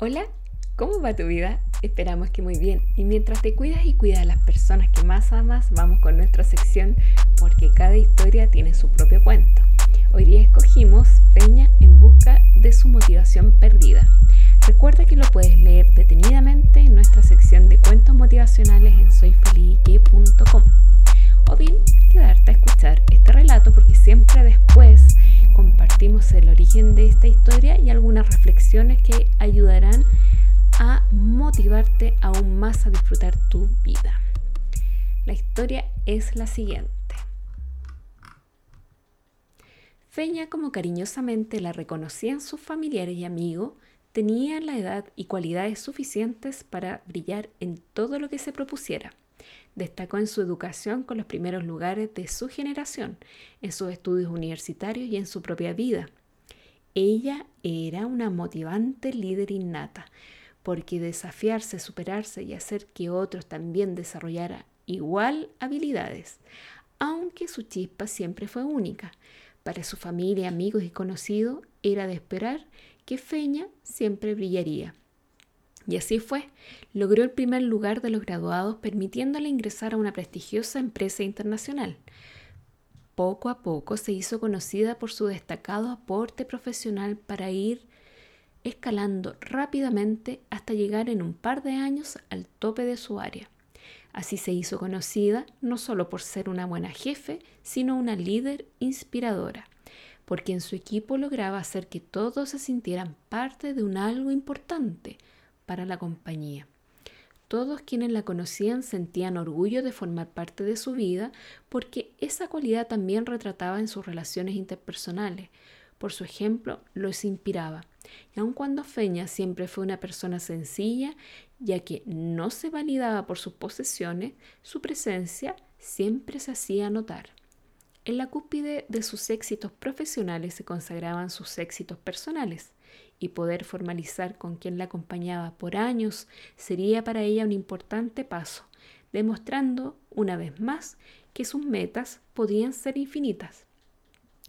Hola, ¿cómo va tu vida? Esperamos que muy bien. Y mientras te cuidas y cuidas a las personas que más amas, vamos con nuestra sección porque cada historia tiene su propio cuento. Hoy día escogimos Peña en busca de su motivación perdida. Recuerda que lo puedes leer detenidamente en nuestra sección de cuentos motivacionales en soyfelique.com o bien quedarte a escuchar este relato porque siempre después el origen de esta historia y algunas reflexiones que ayudarán a motivarte aún más a disfrutar tu vida. La historia es la siguiente. Feña, como cariñosamente la reconocían sus familiares y amigos, tenía la edad y cualidades suficientes para brillar en todo lo que se propusiera. Destacó en su educación con los primeros lugares de su generación, en sus estudios universitarios y en su propia vida. Ella era una motivante líder innata, porque desafiarse, superarse y hacer que otros también desarrollaran igual habilidades, aunque su chispa siempre fue única. Para su familia, amigos y conocidos era de esperar que Feña siempre brillaría. Y así fue. Logró el primer lugar de los graduados, permitiéndole ingresar a una prestigiosa empresa internacional. Poco a poco se hizo conocida por su destacado aporte profesional para ir escalando rápidamente hasta llegar en un par de años al tope de su área. Así se hizo conocida no solo por ser una buena jefe, sino una líder inspiradora, porque en su equipo lograba hacer que todos se sintieran parte de un algo importante, para la compañía. Todos quienes la conocían sentían orgullo de formar parte de su vida porque esa cualidad también retrataba en sus relaciones interpersonales. Por su ejemplo, los inspiraba. Y aun cuando Feña siempre fue una persona sencilla, ya que no se validaba por sus posesiones, su presencia siempre se hacía notar. En la cúspide de sus éxitos profesionales se consagraban sus éxitos personales y poder formalizar con quien la acompañaba por años sería para ella un importante paso, demostrando una vez más que sus metas podían ser infinitas.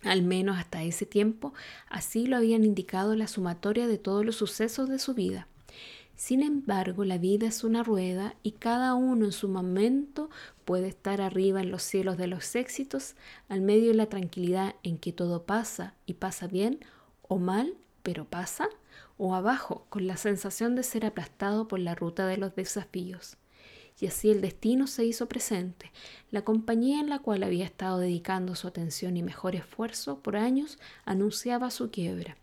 Al menos hasta ese tiempo así lo habían indicado la sumatoria de todos los sucesos de su vida. Sin embargo, la vida es una rueda y cada uno en su momento puede estar arriba en los cielos de los éxitos, al medio de la tranquilidad en que todo pasa y pasa bien o mal pero pasa, o abajo, con la sensación de ser aplastado por la ruta de los desafíos. Y así el destino se hizo presente. La compañía en la cual había estado dedicando su atención y mejor esfuerzo por años anunciaba su quiebra.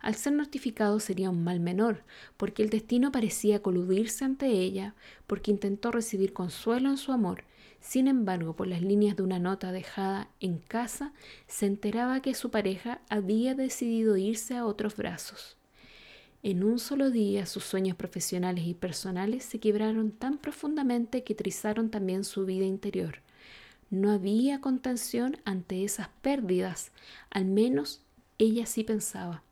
Al ser notificado sería un mal menor, porque el destino parecía coludirse ante ella, porque intentó recibir consuelo en su amor, sin embargo, por las líneas de una nota dejada en casa, se enteraba que su pareja había decidido irse a otros brazos. En un solo día sus sueños profesionales y personales se quebraron tan profundamente que trizaron también su vida interior. No había contención ante esas pérdidas, al menos ella sí pensaba.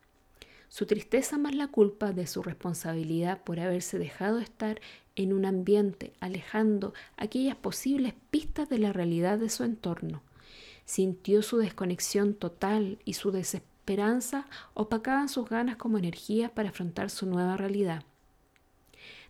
Su tristeza más la culpa de su responsabilidad por haberse dejado estar en un ambiente, alejando aquellas posibles pistas de la realidad de su entorno. Sintió su desconexión total y su desesperanza opacaban sus ganas como energías para afrontar su nueva realidad.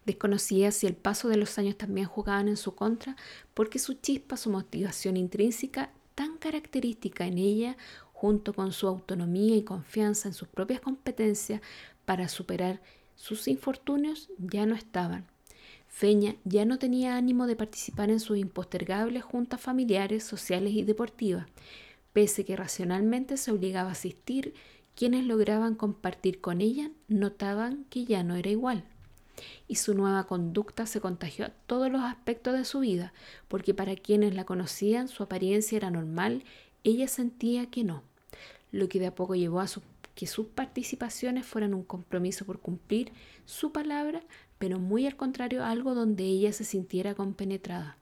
Desconocía si el paso de los años también jugaban en su contra, porque su chispa, su motivación intrínseca, tan característica en ella, junto con su autonomía y confianza en sus propias competencias para superar sus infortunios, ya no estaban. Feña ya no tenía ánimo de participar en sus impostergables juntas familiares, sociales y deportivas, pese que racionalmente se obligaba a asistir, quienes lograban compartir con ella notaban que ya no era igual. Y su nueva conducta se contagió a todos los aspectos de su vida, porque para quienes la conocían su apariencia era normal, ella sentía que no lo que de a poco llevó a que sus participaciones fueran un compromiso por cumplir su palabra, pero muy al contrario algo donde ella se sintiera compenetrada.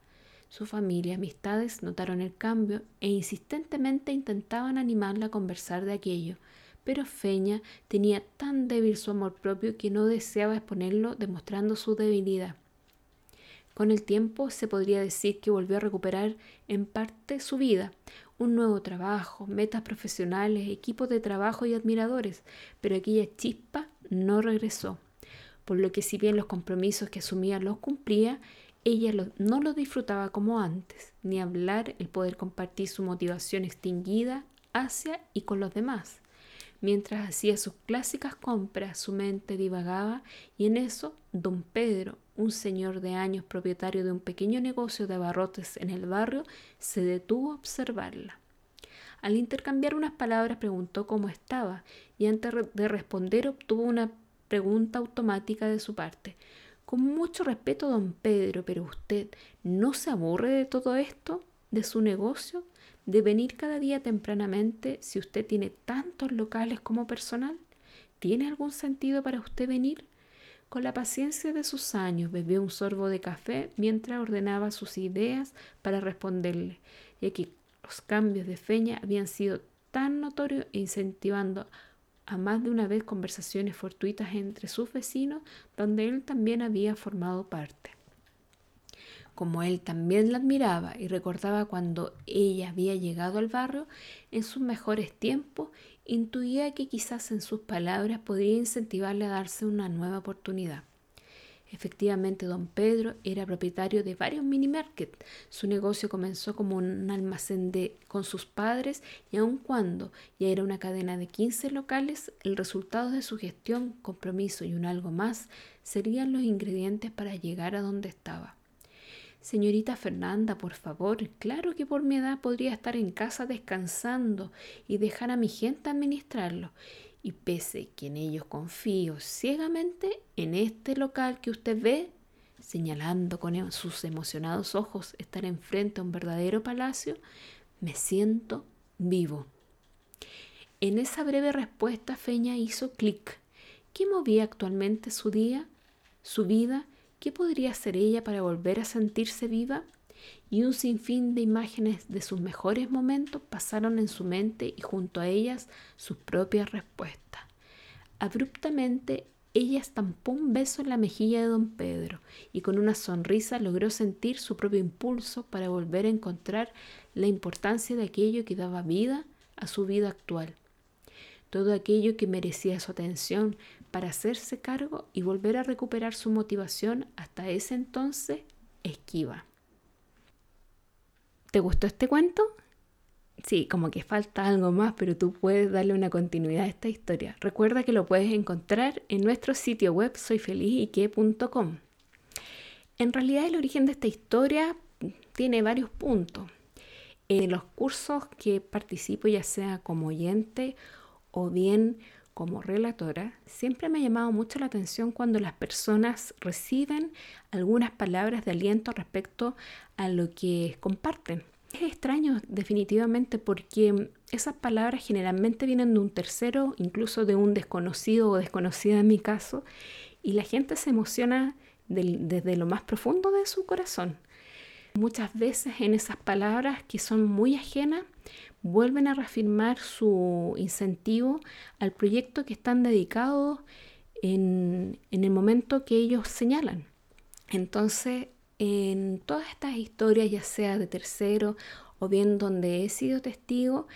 Su familia amistades notaron el cambio e insistentemente intentaban animarla a conversar de aquello, pero Feña tenía tan débil su amor propio que no deseaba exponerlo demostrando su debilidad. Con el tiempo se podría decir que volvió a recuperar en parte su vida, un nuevo trabajo, metas profesionales, equipos de trabajo y admiradores, pero aquella chispa no regresó. por lo que si bien los compromisos que asumía los cumplía, ella no los disfrutaba como antes, ni hablar el poder compartir su motivación extinguida hacia y con los demás. Mientras hacía sus clásicas compras, su mente divagaba y en eso don Pedro, un señor de años propietario de un pequeño negocio de abarrotes en el barrio, se detuvo a observarla. Al intercambiar unas palabras preguntó cómo estaba y antes de responder obtuvo una pregunta automática de su parte. Con mucho respeto, don Pedro, pero usted no se aburre de todo esto, de su negocio, de venir cada día tempranamente si usted tiene tantos locales como personal. ¿Tiene algún sentido para usted venir? Con la paciencia de sus años bebió un sorbo de café mientras ordenaba sus ideas para responderle, y que los cambios de feña habían sido tan notorios e incentivando a más de una vez conversaciones fortuitas entre sus vecinos, donde él también había formado parte. Como él también la admiraba y recordaba cuando ella había llegado al barrio en sus mejores tiempos, intuía que quizás en sus palabras podría incentivarle a darse una nueva oportunidad. Efectivamente, don Pedro era propietario de varios mini markets. Su negocio comenzó como un almacén de, con sus padres y aun cuando ya era una cadena de 15 locales, el resultado de su gestión, compromiso y un algo más serían los ingredientes para llegar a donde estaba. Señorita Fernanda, por favor, claro que por mi edad podría estar en casa descansando y dejar a mi gente administrarlo y pese que en ellos confío ciegamente, en este local que usted ve, señalando con e-, sus emocionados ojos estar enfrente a un verdadero palacio, me siento vivo. En esa breve respuesta Feña hizo clic. ¿Qué movía actualmente su día, su vida? ¿Qué podría hacer ella para volver a sentirse viva? y un sinfín de imágenes de sus mejores momentos pasaron en su mente y junto a ellas sus propias respuestas. Abruptamente ella estampó un beso en la mejilla de don Pedro y con una sonrisa logró sentir su propio impulso para volver a encontrar la importancia de aquello que daba vida a su vida actual. Todo aquello que merecía su atención para hacerse cargo y volver a recuperar su motivación hasta ese entonces esquiva. ¿Te gustó este cuento? Sí, como que falta algo más, pero tú puedes darle una continuidad a esta historia. Recuerda que lo puedes encontrar en nuestro sitio web soyfelizyque.com. En realidad el origen de esta historia tiene varios puntos. En los cursos que participo, ya sea como oyente o bien como relatora, siempre me ha llamado mucho la atención cuando las personas reciben algunas palabras de aliento respecto a lo que comparten. Es extraño definitivamente porque esas palabras generalmente vienen de un tercero, incluso de un desconocido o desconocida en mi caso, y la gente se emociona desde lo más profundo de su corazón. Muchas veces en esas palabras que son muy ajenas, vuelven a reafirmar su incentivo al proyecto que están dedicados en, el momento que ellos señalan. Entonces, en todas estas historias, ya sea de tercero o bien donde he sido testigo,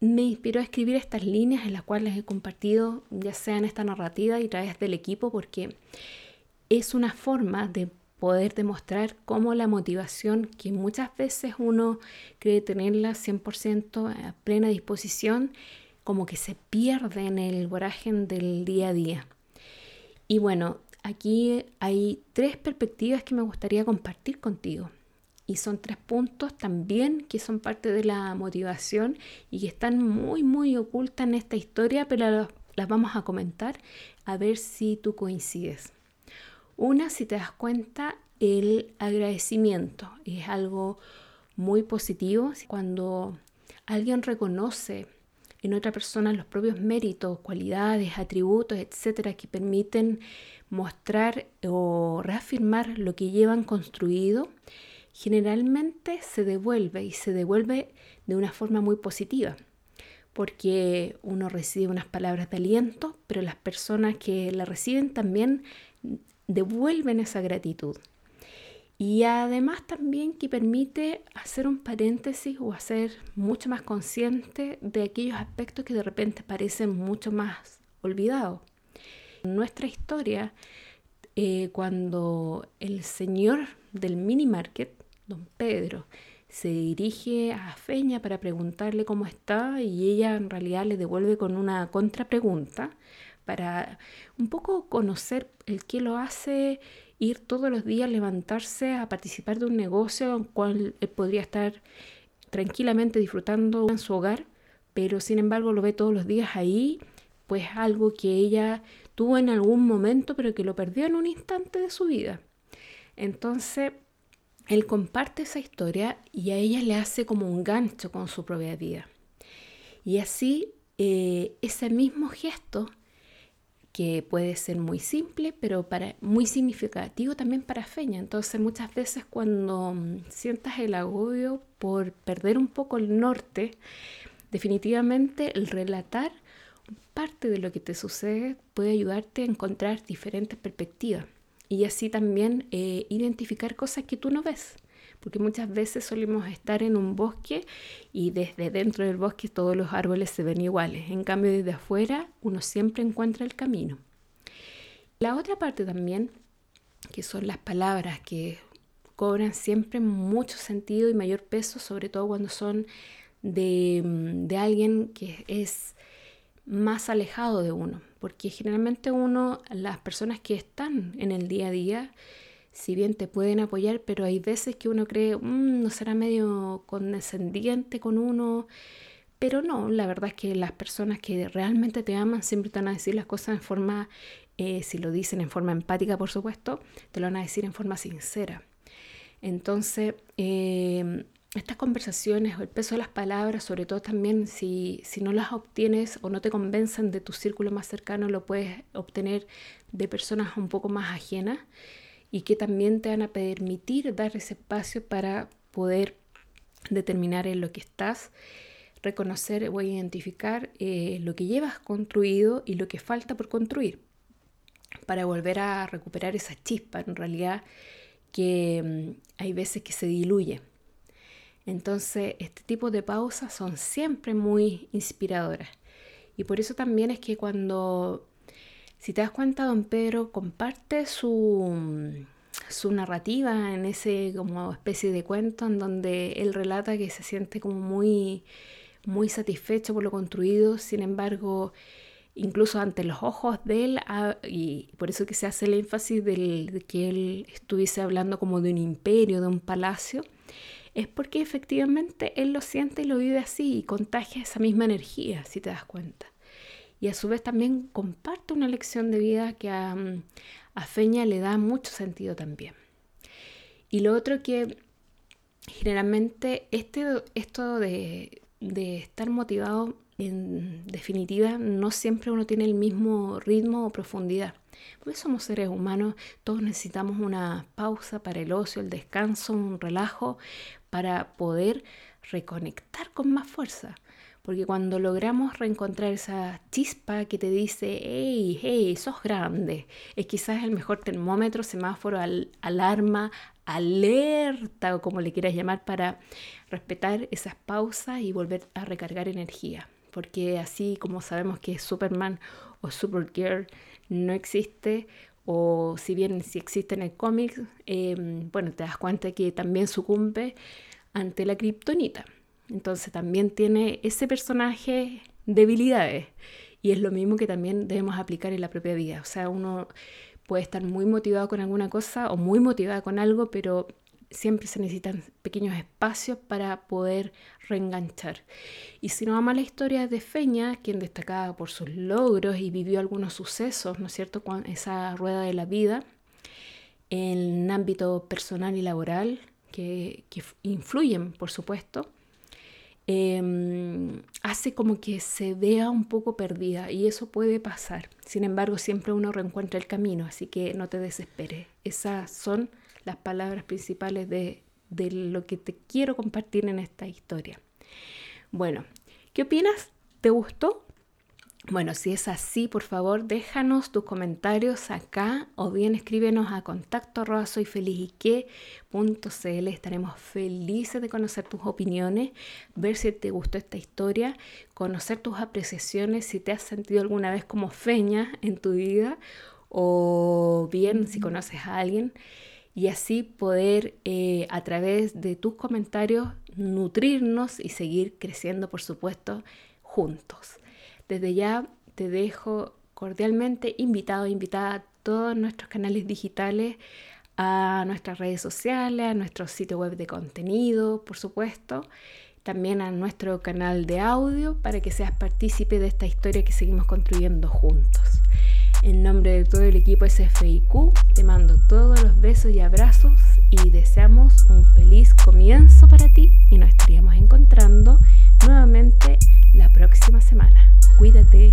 me inspiró a escribir estas líneas en las cuales he compartido, ya sea en esta narrativa y a través del equipo, porque es una forma de poder demostrar cómo la motivación que muchas veces uno cree tenerla 100% a plena disposición, como que se pierde en el voragen del día a día. Y bueno, aquí hay tres perspectivas que me gustaría compartir contigo. Y son tres puntos también que son parte de la motivación y que están muy, muy ocultas en esta historia, pero las vamos a comentar a ver si tú coincides. Una, si te das cuenta, el agradecimiento es algo muy positivo. Cuando alguien reconoce en otra persona los propios méritos, cualidades, atributos, etcétera, que permiten mostrar o reafirmar lo que llevan construido, generalmente se devuelve y se devuelve de una forma muy positiva, porque uno recibe unas palabras de aliento, pero las personas que la reciben también devuelven esa gratitud. Y además también que permite hacer un paréntesis o hacer mucho más consciente de aquellos aspectos que de repente parecen mucho más olvidados. Nuestra historia, eh, cuando el señor del mini market, don Pedro, se dirige a Feña para preguntarle cómo está y ella en realidad le devuelve con una contrapregunta para un poco conocer el que lo hace ir todos los días, levantarse a participar de un negocio en cual él podría estar tranquilamente disfrutando en su hogar, pero sin embargo lo ve todos los días ahí, pues algo que ella tuvo en algún momento, pero que lo perdió en un instante de su vida. Entonces, él comparte esa historia y a ella le hace como un gancho con su propia vida. Y así, eh, ese mismo gesto, que puede ser muy simple, pero para, muy significativo también para Feña. Entonces, muchas veces cuando mm, sientas el agobio por perder un poco el norte, definitivamente el relatar parte de lo que te sucede puede ayudarte a encontrar diferentes perspectivas y así también eh, identificar cosas que tú no ves. Porque muchas veces solemos estar en un bosque y desde dentro del bosque todos los árboles se ven iguales. En cambio, desde afuera uno siempre encuentra el camino. La otra parte también, que son las palabras que cobran siempre mucho sentido y mayor peso, sobre todo cuando son de, de alguien que es más alejado de uno, porque generalmente uno, las personas que están en el día a día, si bien te pueden apoyar, pero hay veces que uno cree, mm, no será medio condescendiente con uno, pero no, la verdad es que las personas que realmente te aman siempre te van a decir las cosas en forma, eh, si lo dicen en forma empática, por supuesto, te lo van a decir en forma sincera. Entonces, eh, estas conversaciones o el peso de las palabras, sobre todo también si, si no las obtienes o no te convencen de tu círculo más cercano, lo puedes obtener de personas un poco más ajenas y que también te van a permitir dar ese espacio para poder determinar en lo que estás, reconocer o identificar eh, lo que llevas construido y lo que falta por construir, para volver a recuperar esa chispa en realidad que mm, hay veces que se diluye. Entonces, este tipo de pausas son siempre muy inspiradoras. Y por eso también es que cuando, si te das cuenta, don Pedro comparte su, su narrativa en ese como especie de cuento en donde él relata que se siente como muy, muy satisfecho por lo construido, sin embargo, incluso ante los ojos de él, y por eso que se hace el énfasis de que él estuviese hablando como de un imperio, de un palacio, es porque efectivamente él lo siente y lo vive así y contagia esa misma energía, si te das cuenta. Y a su vez también comparte una lección de vida que a, Feña le da mucho sentido también. Y lo otro que generalmente este, esto de, de estar motivado, en definitiva, no siempre uno tiene el mismo ritmo o profundidad. Porque somos seres humanos, todos necesitamos una pausa para el ocio, el descanso, un relajo, para poder reconectar con más fuerza. Porque cuando logramos reencontrar esa chispa que te dice, hey, hey, sos grande, es quizás el mejor termómetro, semáforo, alarma, alerta o como le quieras llamar para respetar esas pausas y volver a recargar energía. Porque así como sabemos que Superman o Supergirl no existe, o si bien si existe en el cómic, em, bueno, te das cuenta que también sucumbe ante la kriptonita. Entonces también tiene ese personaje debilidades y es lo mismo que también debemos aplicar en la propia vida. O sea, uno puede estar muy motivado con alguna cosa o muy motivada con algo, pero siempre se necesitan pequeños espacios para poder reenganchar. Y si no vamos a la historia de Feña, quien destacaba por sus logros y vivió algunos sucesos, ¿no es cierto?, con esa rueda de la vida, en ámbito personal y laboral, que, influyen, por supuesto, em, hace como que se vea un poco perdida y eso puede pasar. Sin embargo, siempre uno reencuentra el camino, así que no te desesperes. Esas son las palabras principales de, lo que te quiero compartir en esta historia. Bueno, ¿qué opinas? ¿Te gustó? Bueno, si es así, por favor, déjanos tus comentarios acá o bien escríbenos a contacto Estaremos felices de conocer tus opiniones, ver si te gustó esta historia, conocer tus apreciaciones, si te has sentido alguna vez como feña en tu vida o bien si conoces a alguien y así poder eh, a través de tus comentarios nutrirnos y seguir creciendo, por supuesto, juntos. Desde ya te dejo cordialmente invitado, invitada a todos nuestros canales digitales, a nuestras redes sociales, a nuestro sitio web de contenido, por supuesto, también a nuestro canal de audio para que seas partícipe de esta historia que seguimos construyendo juntos. En nombre de todo el equipo SFIQ, te mando todos los besos y abrazos y deseamos un feliz comienzo para ti y nos estaríamos encontrando nuevamente la próxima semana. Cuídate.